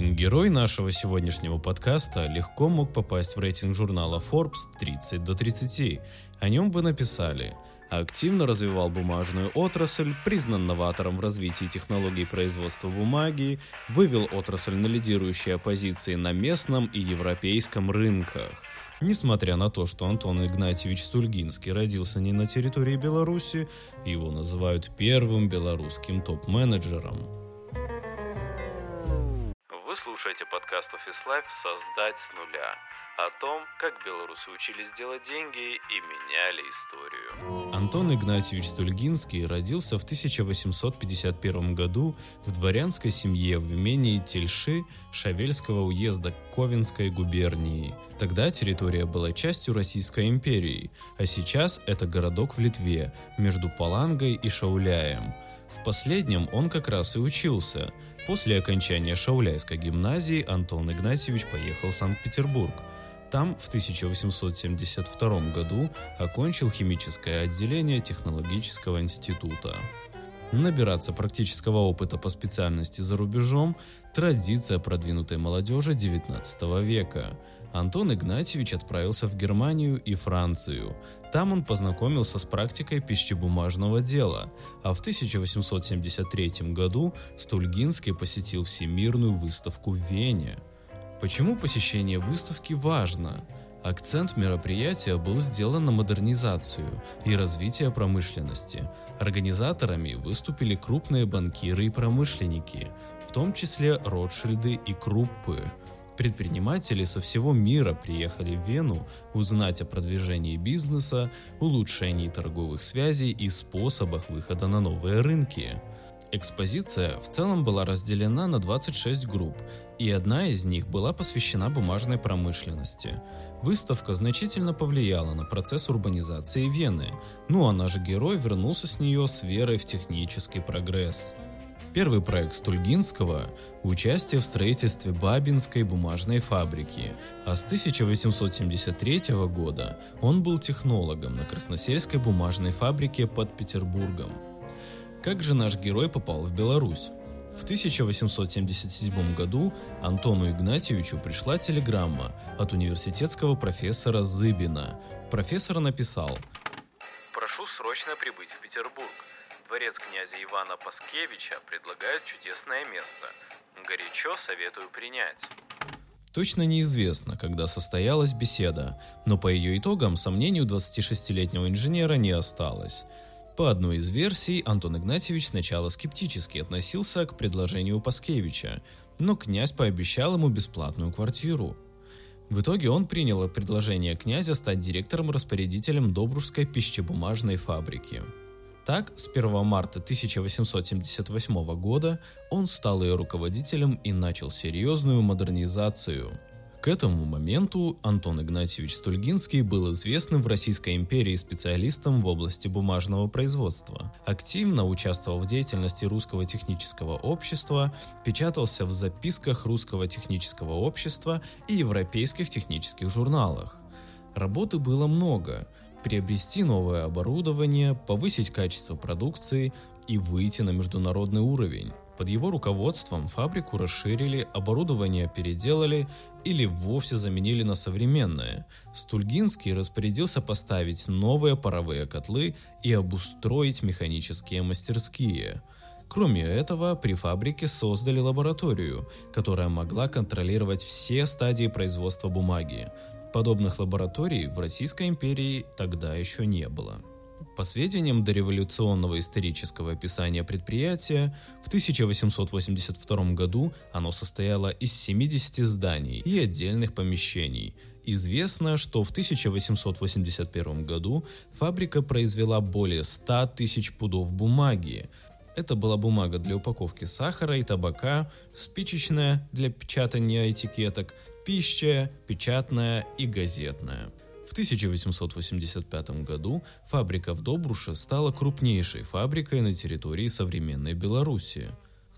Герой нашего сегодняшнего подкаста легко мог попасть в рейтинг журнала Forbes 30 до 30. О нем бы написали активно развивал бумажную отрасль, признан новатором в развитии технологий производства бумаги, вывел отрасль на лидирующие позиции на местном и европейском рынках. Несмотря на то, что Антон Игнатьевич Стульгинский родился не на территории Беларуси, его называют первым белорусским топ-менеджером. Вы слушаете подкаст Office Life «Создать с нуля» о том, как белорусы учились делать деньги и меняли историю. Антон Игнатьевич Стульгинский родился в 1851 году в дворянской семье в имении Тельши Шавельского уезда Ковенской губернии. Тогда территория была частью Российской империи, а сейчас это городок в Литве, между Палангой и Шауляем. В последнем он как раз и учился. После окончания Шауляйской гимназии Антон Игнатьевич поехал в Санкт-Петербург – там в 1872 году окончил химическое отделение технологического института. Набираться практического опыта по специальности за рубежом – традиция продвинутой молодежи XIX века. Антон Игнатьевич отправился в Германию и Францию. Там он познакомился с практикой пищебумажного дела, а в 1873 году Стульгинский посетил Всемирную выставку в Вене – Почему посещение выставки важно? Акцент мероприятия был сделан на модернизацию и развитие промышленности. Организаторами выступили крупные банкиры и промышленники, в том числе Ротшильды и Круппы. Предприниматели со всего мира приехали в Вену узнать о продвижении бизнеса, улучшении торговых связей и способах выхода на новые рынки. Экспозиция в целом была разделена на 26 групп, и одна из них была посвящена бумажной промышленности. Выставка значительно повлияла на процесс урбанизации Вены, ну а наш герой вернулся с нее с верой в технический прогресс. Первый проект Стульгинского – участие в строительстве Бабинской бумажной фабрики, а с 1873 года он был технологом на Красносельской бумажной фабрике под Петербургом – как же наш герой попал в Беларусь? В 1877 году Антону Игнатьевичу пришла телеграмма от университетского профессора Зыбина. Профессор написал «Прошу срочно прибыть в Петербург. Дворец князя Ивана Паскевича предлагает чудесное место. Горячо советую принять». Точно неизвестно, когда состоялась беседа, но по ее итогам сомнений у 26-летнего инженера не осталось. По одной из версий, Антон Игнатьевич сначала скептически относился к предложению Паскевича, но князь пообещал ему бесплатную квартиру. В итоге он принял предложение князя стать директором-распорядителем Добружской пищебумажной фабрики. Так, с 1 марта 1878 года он стал ее руководителем и начал серьезную модернизацию – к этому моменту Антон Игнатьевич Стульгинский был известным в Российской империи специалистом в области бумажного производства. Активно участвовал в деятельности Русского технического общества, печатался в записках Русского технического общества и европейских технических журналах. Работы было много – приобрести новое оборудование, повысить качество продукции и выйти на международный уровень. Под его руководством фабрику расширили, оборудование переделали или вовсе заменили на современное. Стульгинский распорядился поставить новые паровые котлы и обустроить механические мастерские. Кроме этого, при фабрике создали лабораторию, которая могла контролировать все стадии производства бумаги. Подобных лабораторий в Российской империи тогда еще не было. По сведениям дореволюционного исторического описания предприятия, в 1882 году оно состояло из 70 зданий и отдельных помещений. Известно, что в 1881 году фабрика произвела более 100 тысяч пудов бумаги. Это была бумага для упаковки сахара и табака, спичечная для печатания этикеток, пища, печатная и газетная. В 1885 году фабрика в Добруше стала крупнейшей фабрикой на территории современной Беларуси.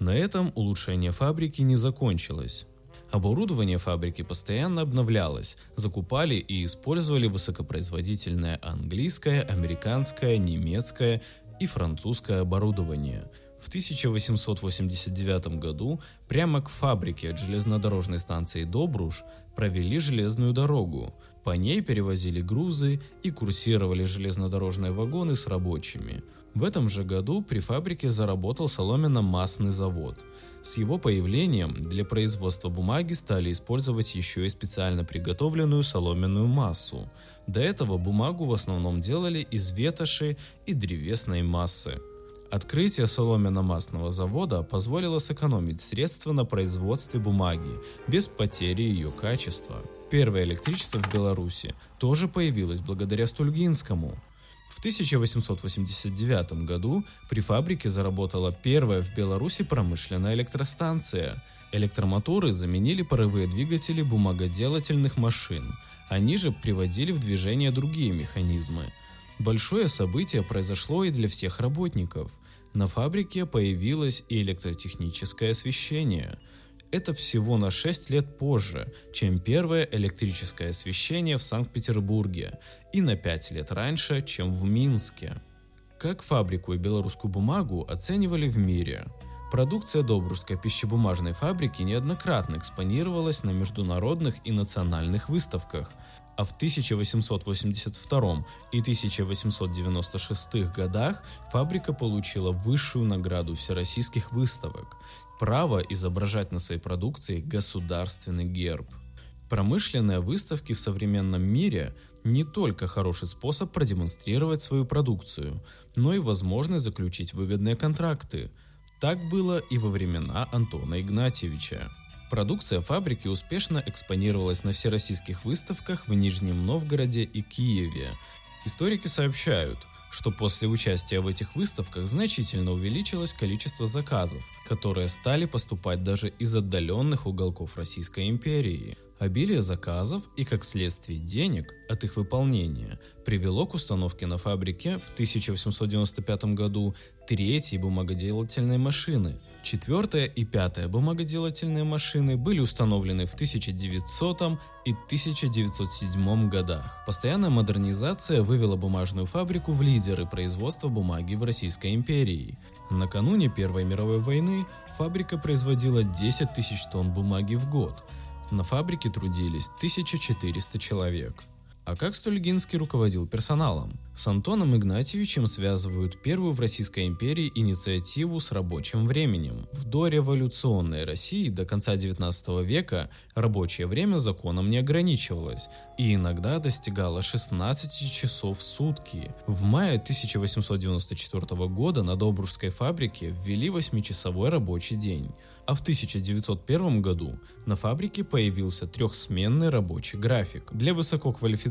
На этом улучшение фабрики не закончилось. Оборудование фабрики постоянно обновлялось, закупали и использовали высокопроизводительное английское, американское, немецкое и французское оборудование. В 1889 году прямо к фабрике от железнодорожной станции Добруш провели железную дорогу. По ней перевозили грузы и курсировали железнодорожные вагоны с рабочими. В этом же году при фабрике заработал соломенно-масный завод. С его появлением для производства бумаги стали использовать еще и специально приготовленную соломенную массу. До этого бумагу в основном делали из ветоши и древесной массы. Открытие соломенно-масного завода позволило сэкономить средства на производстве бумаги без потери ее качества. Первое электричество в Беларуси тоже появилось благодаря Стульгинскому. В 1889 году при фабрике заработала первая в Беларуси промышленная электростанция. Электромоторы заменили паровые двигатели бумагоделательных машин. Они же приводили в движение другие механизмы. Большое событие произошло и для всех работников. На фабрике появилось и электротехническое освещение. Это всего на 6 лет позже, чем первое электрическое освещение в Санкт-Петербурге, и на 5 лет раньше, чем в Минске. Как фабрику и белорусскую бумагу оценивали в мире? Продукция Добрусской пищебумажной фабрики неоднократно экспонировалась на международных и национальных выставках, а в 1882 и 1896 годах фабрика получила высшую награду всероссийских выставок – право изображать на своей продукции государственный герб. Промышленные выставки в современном мире не только хороший способ продемонстрировать свою продукцию, но и возможность заключить выгодные контракты. Так было и во времена Антона Игнатьевича. Продукция фабрики успешно экспонировалась на всероссийских выставках в Нижнем Новгороде и Киеве. Историки сообщают, что после участия в этих выставках значительно увеличилось количество заказов, которые стали поступать даже из отдаленных уголков Российской империи. Обилие заказов и, как следствие, денег от их выполнения привело к установке на фабрике в 1895 году третьей бумагоделательной машины. Четвертая и пятая бумагоделательные машины были установлены в 1900 и 1907 годах. Постоянная модернизация вывела бумажную фабрику в лидеры производства бумаги в Российской империи. Накануне Первой мировой войны фабрика производила 10 тысяч тонн бумаги в год – на фабрике трудились 1400 человек. А как Стольгинский руководил персоналом? С Антоном Игнатьевичем связывают первую в Российской империи инициативу с рабочим временем. В дореволюционной России до конца 19 века рабочее время законом не ограничивалось и иногда достигало 16 часов в сутки. В мае 1894 года на Добружской фабрике ввели 8-часовой рабочий день а в 1901 году на фабрике появился трехсменный рабочий график. Для высококвалифицированных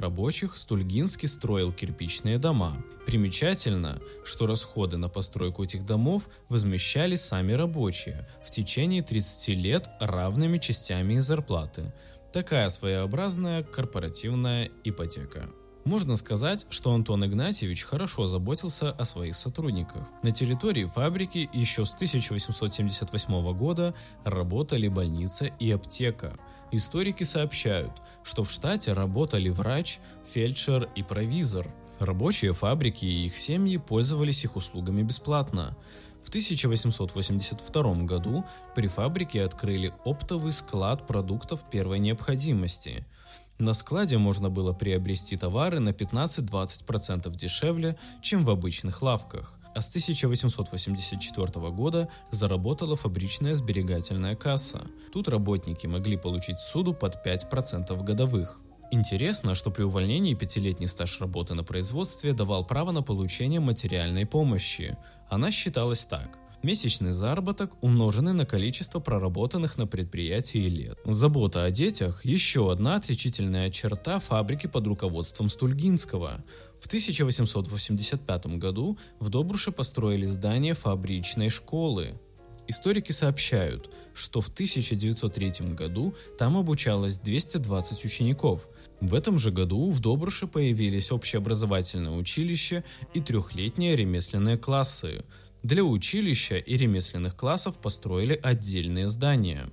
рабочих Стульгинский строил кирпичные дома. Примечательно, что расходы на постройку этих домов возмещали сами рабочие в течение 30 лет равными частями их зарплаты. Такая своеобразная корпоративная ипотека. Можно сказать, что Антон Игнатьевич хорошо заботился о своих сотрудниках. На территории фабрики еще с 1878 года работали больница и аптека. Историки сообщают, что в штате работали врач, фельдшер и провизор. Рабочие фабрики и их семьи пользовались их услугами бесплатно. В 1882 году при фабрике открыли оптовый склад продуктов первой необходимости – на складе можно было приобрести товары на 15-20% дешевле, чем в обычных лавках. А с 1884 года заработала фабричная сберегательная касса. Тут работники могли получить суду под 5% годовых. Интересно, что при увольнении пятилетний стаж работы на производстве давал право на получение материальной помощи. Она считалась так – Месячный заработок умноженный на количество проработанных на предприятии лет. Забота о детях – еще одна отличительная черта фабрики под руководством Стульгинского. В 1885 году в Добруше построили здание фабричной школы. Историки сообщают, что в 1903 году там обучалось 220 учеников. В этом же году в Добруше появились общеобразовательное училище и трехлетние ремесленные классы – для училища и ремесленных классов построили отдельные здания.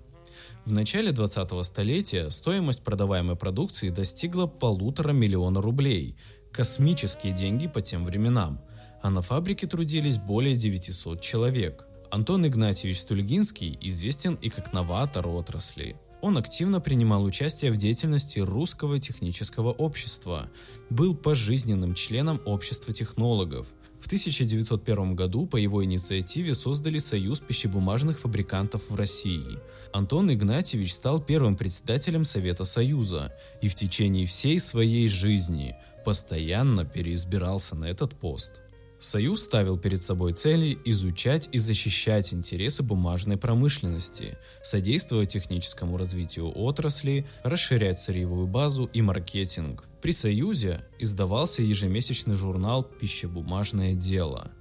В начале 20-го столетия стоимость продаваемой продукции достигла полутора миллиона рублей – космические деньги по тем временам. а на фабрике трудились более 900 человек. Антон Игнатьевич Стульгинский известен и как новатор отрасли. Он активно принимал участие в деятельности Русского технического общества, был пожизненным членом Общества технологов. В 1901 году по его инициативе создали Союз пищебумажных фабрикантов в России. Антон Игнатьевич стал первым председателем Совета Союза и в течение всей своей жизни постоянно переизбирался на этот пост. Союз ставил перед собой цели изучать и защищать интересы бумажной промышленности, содействовать техническому развитию отрасли, расширять сырьевую базу и маркетинг. При Союзе издавался ежемесячный журнал «Пищебумажное дело».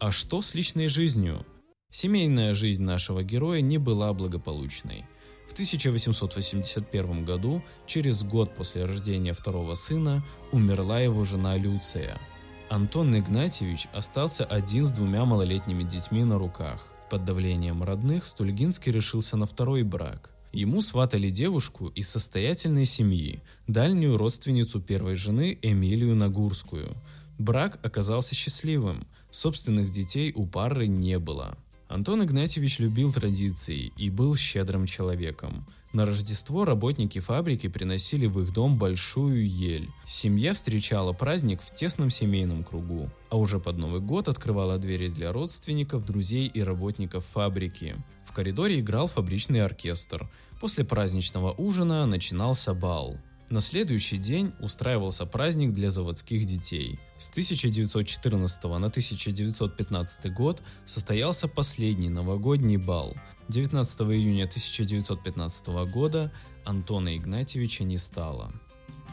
А что с личной жизнью? Семейная жизнь нашего героя не была благополучной. В 1881 году, через год после рождения второго сына, умерла его жена Люция – Антон Игнатьевич остался один с двумя малолетними детьми на руках. Под давлением родных Стульгинский решился на второй брак. Ему сватали девушку из состоятельной семьи, дальнюю родственницу первой жены Эмилию Нагурскую. Брак оказался счастливым, собственных детей у пары не было. Антон Игнатьевич любил традиции и был щедрым человеком. На Рождество работники фабрики приносили в их дом большую ель. Семья встречала праздник в тесном семейном кругу, а уже под Новый год открывала двери для родственников, друзей и работников фабрики. В коридоре играл фабричный оркестр. После праздничного ужина начинался бал. На следующий день устраивался праздник для заводских детей. С 1914 на 1915 год состоялся последний новогодний бал. 19 июня 1915 года Антона Игнатьевича не стало.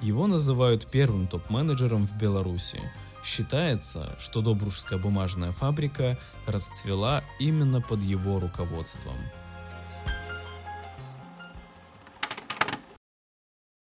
Его называют первым топ-менеджером в Беларуси. Считается, что Добружская бумажная фабрика расцвела именно под его руководством –